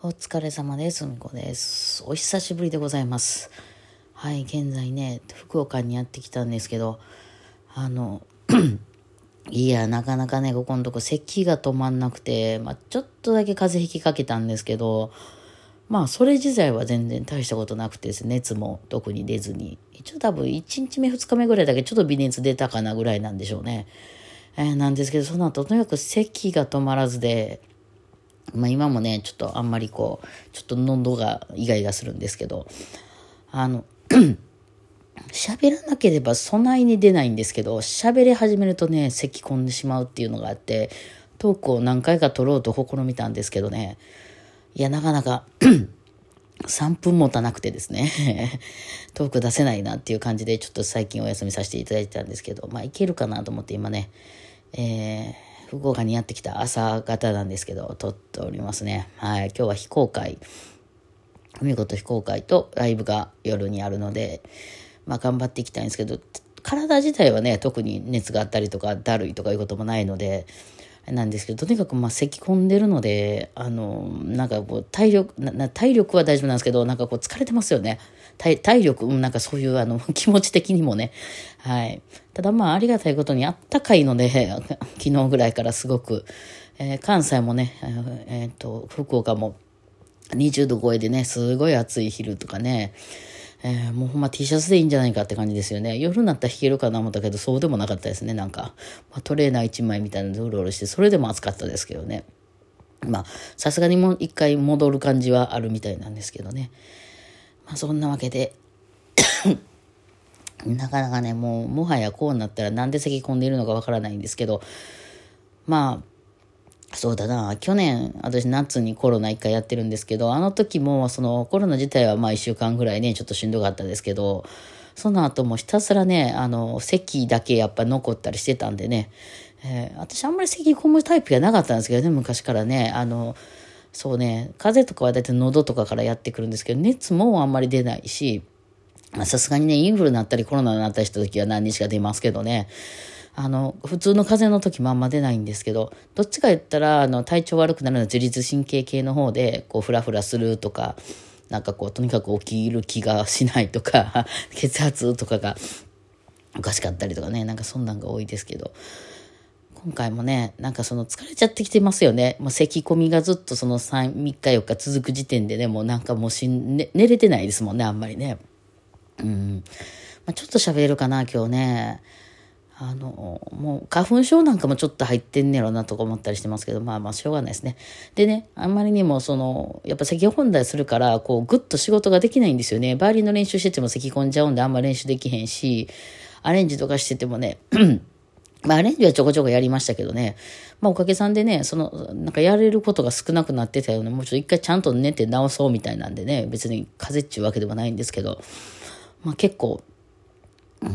お疲れ様です。みこです。お久しぶりでございます。はい、現在ね、福岡にやってきたんですけど、あの、いや、なかなかね、ここのとこ咳が止まんなくて、まあ、ちょっとだけ風邪ひきかけたんですけど、まあ、それ自体は全然大したことなくてですね、熱も特に出ずに、一応多分1日目2日目ぐらいだけちょっと微熱出たかなぐらいなんでしょうね。えー、なんですけど、その後、とにかく咳が止まらずで、まあ今もね、ちょっとあんまりこう、ちょっと喉がイガイガするんですけど、あの、喋らなければ備えに出ないんですけど、喋り始めるとね、咳き込んでしまうっていうのがあって、トークを何回か撮ろうと試みたんですけどね、いや、なかなか 3分持たなくてですね トーク出せないなっていう感じで、ちょっと最近お休みさせていただいてたんですけど、まあいけるかなと思って今ね、えー、福岡にやってきた朝方なんですけど、撮っておりますね。はい、今日は非公開、見事非公開とライブが夜にあるので、まあ頑張っていきたいんですけど、体自体はね、特に熱があったりとか、だるいとかいうこともないので、なんですけど、とにかくまあ咳込んでるので、あの、なんかこう体力、体力は大丈夫なんですけど、なんかこう疲れてますよね。体体力、なんかそういうあの 気持ち的にもね。はい。ただまあありがたいことにあったかいので、昨日ぐらいからすごく、えー、関西もね、えー、っと、福岡も20度超えでね、すごい暑い昼とかね、えー、もうほんま T シャツでいいんじゃないかって感じですよね。夜になったら弾けるかな思ったけど、そうでもなかったですね、なんか。まあ、トレーナー1枚みたいなのでうろうろして、それでも暑かったですけどね。まあ、さすがにもう一回戻る感じはあるみたいなんですけどね。まあ、そんなわけで。なかなかね、もう、もはやこうなったらなんで咳き込んでいるのかわからないんですけど、まあ、そうだな、去年、私夏にコロナ一回やってるんですけど、あの時もそのコロナ自体はまあ一週間ぐらいね、ちょっとしんどかったですけど、その後もひたすらね、あの、咳だけやっぱ残ったりしてたんでね、えー、私あんまり咳込むタイプがなかったんですけどね、昔からね、あの、そうね、風邪とかは大体喉とかからやってくるんですけど、熱もあんまり出ないし、さすがにね、インフルになったりコロナになったりした時は何日か出ますけどね、あの、普通の風邪の時もあんま出ないんですけど、どっちか言ったら、あの、体調悪くなるのは自律神経系の方で、こう、ふらふらするとか、なんかこう、とにかく起きる気がしないとか、血圧とかがおかしかったりとかね、なんかそんなんが多いですけど、今回もね、なんかその疲れちゃってきてますよね。もう咳込みがずっとその3、3日4日続く時点でね、もうなんかもうしん、ね、寝れてないですもんね、あんまりね。うん。まあ、ちょっと喋れるかな、今日ね。あの、もう花粉症なんかもちょっと入ってんねやろなとか思ったりしてますけど、まあまあしょうがないですね。でね、あんまりにもその、やっぱ咳本題するから、こうぐっと仕事ができないんですよね。バイオリンの練習してても咳込んじゃうんであんま練習できへんし、アレンジとかしててもね、まあアレンジはちょこちょこやりましたけどね、まあおかげさんでね、その、なんかやれることが少なくなってたような、もうちょっと一回ちゃんと寝て直そうみたいなんでね、別に風邪っちゅうわけではないんですけど、まあ結構、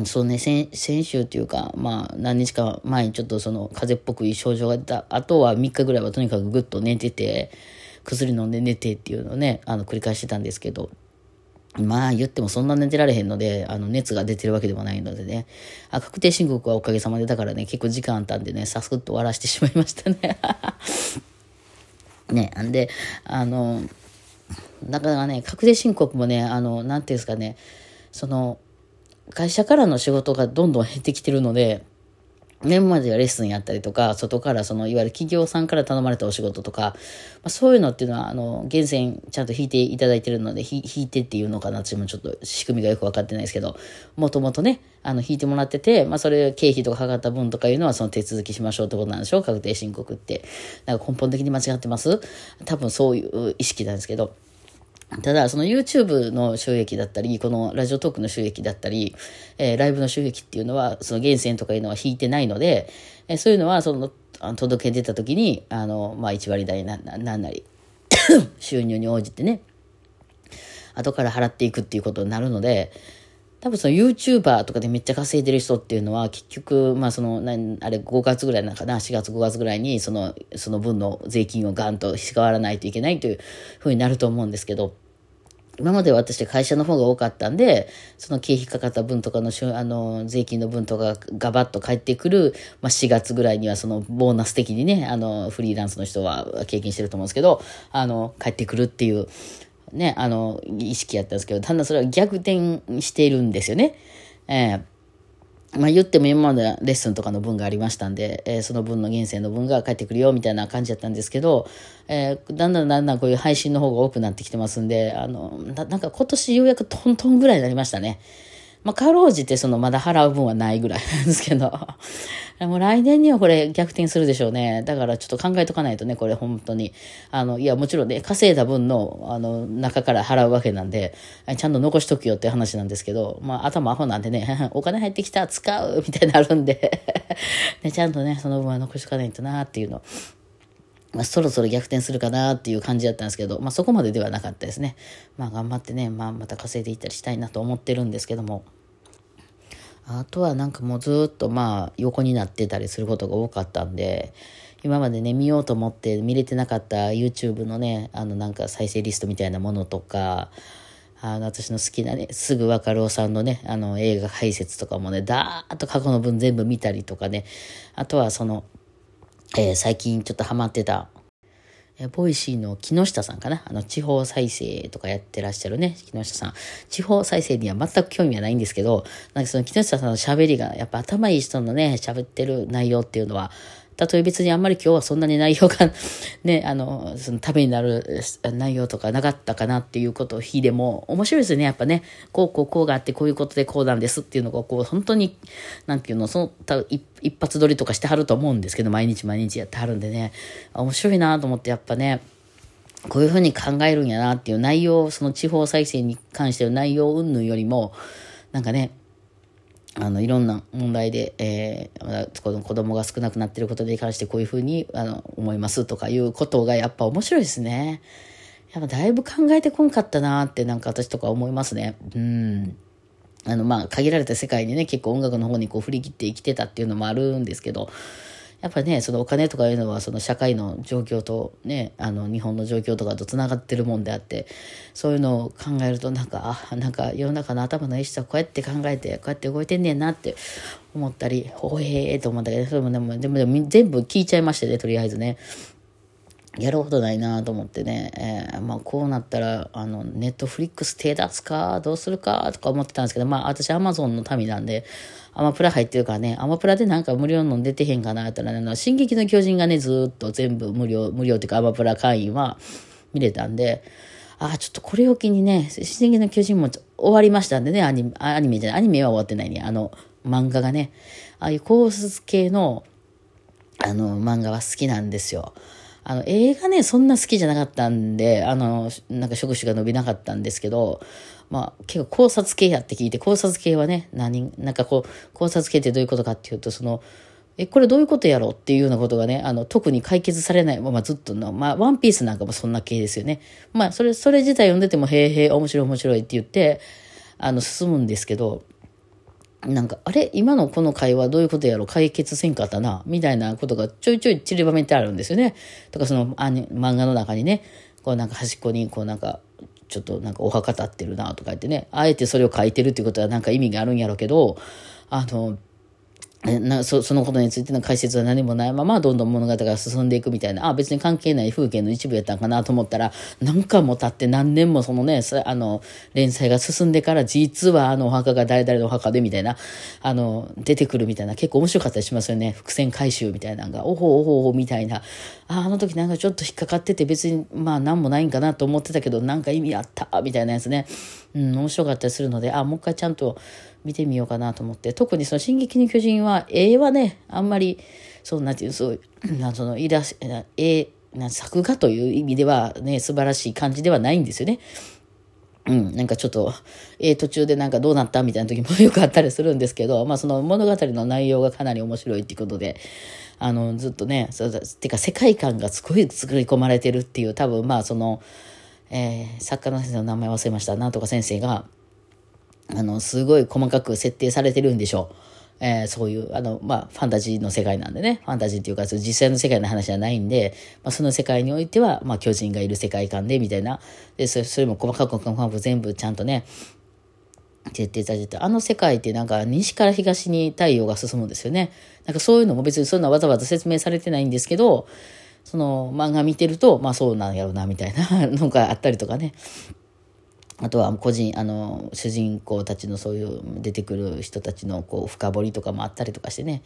そうね、先先週っていうか、まあ何日か前にちょっとその風邪っぽくいい症状が出た、あとは3日ぐらいはとにかくぐっと寝てて、薬飲んで寝てっていうのをね、あの繰り返してたんですけど、まあ言ってもそんな寝てられへんので、あの熱が出てるわけでもないのでね、あ確定申告はおかげさまでだからね、結構時間あったんでね、さすっと終わらしてしまいましたね。ね、んで、あの、だからね、確定申告もね、あの、なんていうんですかね、その、会社からの仕事がどんどん減ってきてるので、年まではレッスンやったりとか、外からその、いわゆる企業さんから頼まれたお仕事とか、まあ、そういうのっていうのは、あの、源泉ちゃんと引いていただいてるので、引いてっていうのかな、私もちょっと仕組みがよくわかってないですけど、もともとね、あの、引いてもらってて、まあ、それ、経費とかかかった分とかいうのは、その手続きしましょうってことなんでしょう、確定申告って。なんか根本的に間違ってます？多分そういう意識なんですけど、ただ、その YouTube の収益だったり、このラジオトークの収益だったり、えー、ライブの収益っていうのは、その源泉とかいうのは引いてないので、えー、そういうのは、その、届け出た時に、あの、まあ、1割代な、なんなり、収入に応じてね、後から払っていくっていうことになるので、多分その YouTuber とかでめっちゃ稼いでる人っていうのは結局、まあその、あれ5月ぐらいなんかな、4月5月ぐらいにその、その分の税金をガンと支払わないといけないというふうになると思うんですけど、今までは私会社の方が多かったんで、その経費かかった分とかのあの税金の分とかガバッと返ってくる、まあ、4月ぐらいにはそのボーナス的にね、あのフリーランスの人は経験してると思うんですけど、あの返ってくるっていう、ね、あの意識やったんですけど、だんだんそれは逆転しているんですよね。えーまあ言っても今までレッスンとかの分がありましたんで、えー、その分の源泉の分が返ってくるよみたいな感じだったんですけど、えー、だんだんだんだんこういう配信の方が多くなってきてますんで、あの、なんか今年ようやくトントンぐらいになりましたね。まあ、かろうじてそのまだ払う分はないぐらいなんですけど、もう来年にはこれ逆転するでしょうね。だからちょっと考えとかないとね、これ本当に。あの、いや、もちろんね、稼いだ分の、あの、中から払うわけなんで、ちゃんと残しとくよって話なんですけど、まあ、頭アホなんでね、お金入ってきた、使うみたいになるんで ね、ちゃんとね、その分は残しとかないとなっていうの。まあ、そろそろ逆転するかなっていう感じだったんですけど、まあ、そこまでではなかったですね。まあ、頑張ってね、まあ、また稼いでいったりしたいなと思ってるんですけども。あとはなんかもうずっとまあ横になってたりすることが多かったんで、今までね、見ようと思って見れてなかった YouTube のね、あのなんか再生リストみたいなものとか、あの私の好きなね、すぐわかるおさんのね、あの映画解説とかもね、だーっと過去の分全部見たりとかね、あとはその、えー、最近ちょっとハマってた、え Voicy の木下さんかな？あの、地方再生とかやってらっしゃるね、木下さん。地方再生には全く興味はないんですけど、なんかその木下さんの喋りが、やっぱ頭いい人のね、喋ってる内容っていうのは、たとえ別にあんまり今日はそんなに内容が ね、あの、そのためになる内容とかなかったかなっていうことを日でも面白いですよね、やっぱね。こうこうこうがあってこういうことでこうなんですっていうのがこう本当に、なんていうの、そのた一一発撮りとかしてはると思うんですけど、毎日毎日やってはるんでね、面白いなと思ってやっぱね、こういうふうに考えるんやなっていう内容、その地方再生に関しての内容云々よりも、なんかね、あの、いろんな問題で、えー、子供が少なくなってることに関してこういうふうに、あの、思いますとかいうことがやっぱ面白いですね。やっぱだいぶ考えてこんかったなってなんか私とか思いますね。うん。あの、まあ、限られた世界にね、結構音楽の方にこう振り切って生きてたっていうのもあるんですけど、やっぱりね、そのお金とかいうのはその社会の状況とね、あの日本の状況とかと繋がってるもんであって、そういうのを考えるとなんか、あ、なんか世の中の頭のいい人はこうやって考えて、こうやって動いてんねんなって思ったり、ほへえと思ったけど、それもでも、でもでも全部聞いちゃいましたね、とりあえずね。やることないなと思ってね、えー、まあこうなったら、あの、ネットフリックス手出すか、どうするか？とか思ってたんですけど、まあ私アマゾンの民なんで、アマプラ入ってるからね、アマプラでなんか無料の出てへんかなったらね、進撃の巨人がね、ずっと全部無料、無料っていうかアマプラ会員は見れたんで、ああ、ちょっとこれを機にね、進撃の巨人も終わりましたんでね、アニメ、アニメじゃない、アニメは終わってないね、あの、漫画がね、ああいう考察系の、あの、漫画は好きなんですよ。あの、映画ね、そんな好きじゃなかったんで、あの、なんか触手が伸びなかったんですけど、まあ、結構考察系やって聞いて、考察系はね、何、なんかこう、考察系ってどういうことかっていうと、その、え、これどういうことやろうっていうようなことがね、あの、特に解決されないままずっとの、まあ、ワンピースなんかもそんな系ですよね。まあ、それ、それ自体読んでても、へえへえ、面白い面白いって言って、あの、進むんですけど、なんか、あれ？今のこの会話どういうことやろ？解決せんかったな？みたいなことがちょいちょい散りばめてあるんですよね。とかそのアニ漫画の中にね、こうなんか端っこにこうなんか、ちょっとなんかお墓立ってるなとか言ってね、あえてそれを書いてるってことはなんか意味があるんやろうけど、あの、なそのことについての解説は何もないままどんどん物語が進んでいくみたいな。あ別に関係ない風景の一部やったんかなと思ったら何回も経って何年もそのねあの連載が進んでから実はあのお墓が誰々のお墓でみたいなあの出てくるみたいな結構面白かったりしますよね。伏線回収みたいなのが。おほおほおほみたいな。ああの時なんかちょっと引っかかってて別にまあ何もないんかなと思ってたけどなんか意味あったみたいなやつね。うん面白かったりするのであもう一回ちゃんと見てみようかなと思って、特にその進撃の巨人は、絵はね、あんまり、そうなていう、そう、なその、イラス、絵、な作画という意味ではね、素晴らしい感じではないんですよね。うん、なんかちょっと、えー、途中でなんかどうなったみたいな時もよくあったりするんですけど、まあその物語の内容がかなり面白いっていうことで、あの、ずっとね、そうてか世界観がすごい作り込まれてるっていう、多分まあその、えー、作家の先生の名前忘れました。なんとか先生が、あの、すごい細かく設定されてるんでしょう。えー、そういう、あの、まあ、ファンタジーの世界なんでね、ファンタジーっていうか、実際の世界の話じゃないんで、まあ、その世界においては、まあ、巨人がいる世界観で、みたいな、で、それそれも細かく細かく全部ちゃんとね、徹底されてあの世界ってなんか西から東に太陽が進むんですよね。なんかそういうのも別にそんなわざわざ説明されてないんですけど、その漫画見てると、まあそうなんやろうな、みたいなのがあったりとかね。あとは個人、あの、主人公たちのそういう出てくる人たちのこう深掘りとかもあったりとかしてね。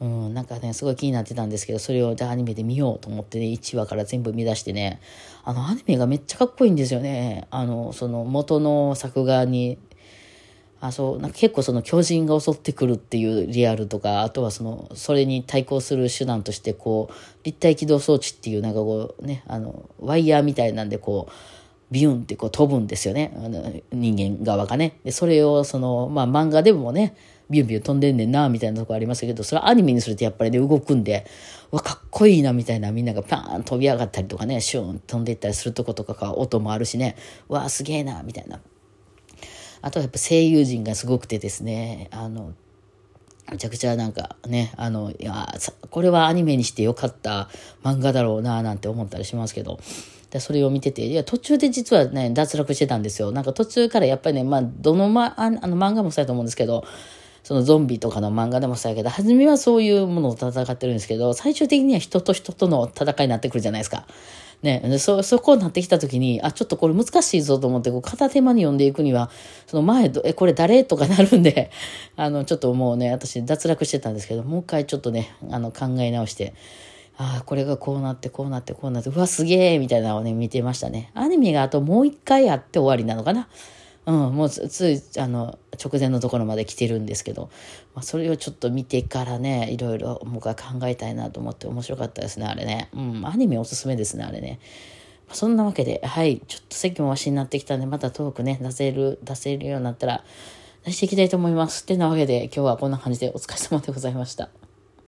うん、なんかね、すごい気になってたんですけど、それをじゃあアニメで見ようと思ってね、1話から全部見出してね、あのアニメがめっちゃかっこいいんですよね。あの、その元の作画にあそうなんか結構その巨人が襲ってくるっていうリアルとかあとはそのそれに対抗する手段としてこう立体起動装置っていうなんかこうねあのワイヤーみたいなんでこうビューンってこう飛ぶんですよね。あの人間側がね。でそれをそのまあ漫画でもねビュンビュン飛んでんねんなみたいなとこありますけどそれはアニメにするとやっぱりね動くんでわかっこいいなみたいなみんながパーン飛び上がったりとかねシューン飛んでいったりするとことかが音もあるしね。わすげえなみたいな。あとはやっぱ声優陣がすごくてですね、あの、めちゃくちゃなんかね、あの、いや、これはアニメにしてよかった漫画だろうな、なんて思ったりしますけど、でそれを見てて、いや、途中で実はね、脱落してたんですよ。なんか途中からやっぱりね、まあ、どのま、あの漫画もそうやと思うんですけど、そのゾンビとかの漫画でもそうやけど、初めはそういうものを戦ってるんですけど、最終的には人と人との戦いになってくるじゃないですか。ね、そ、そこになってきた時に、あ、ちょっとこれ難しいぞと思って、こう、片手間に読んでいくには、その前、え、これ誰とかなるんで、あの、ちょっともうね、私脱落してたんですけど、もう一回ちょっとね、あの、考え直して、ああ、これがこうなって、こうなって、こうなって、うわ、すげえみたいなのをね、見てましたね。アニメがあともう一回あって終わりなのかな。うん、もうつい、あの、直前のところまで来てるんですけど、まあ、それをちょっと見てからね、いろいろ僕は考えたいなと思って面白かったですね、あれね。うん、アニメおすすめですね、あれね。まあ、そんなわけで、はい、ちょっと席もわしになってきたんで、またトークね、出せる、出せるようになったら、出していきたいと思います。ってなわけで、今日はこんな感じでお疲れ様でございました。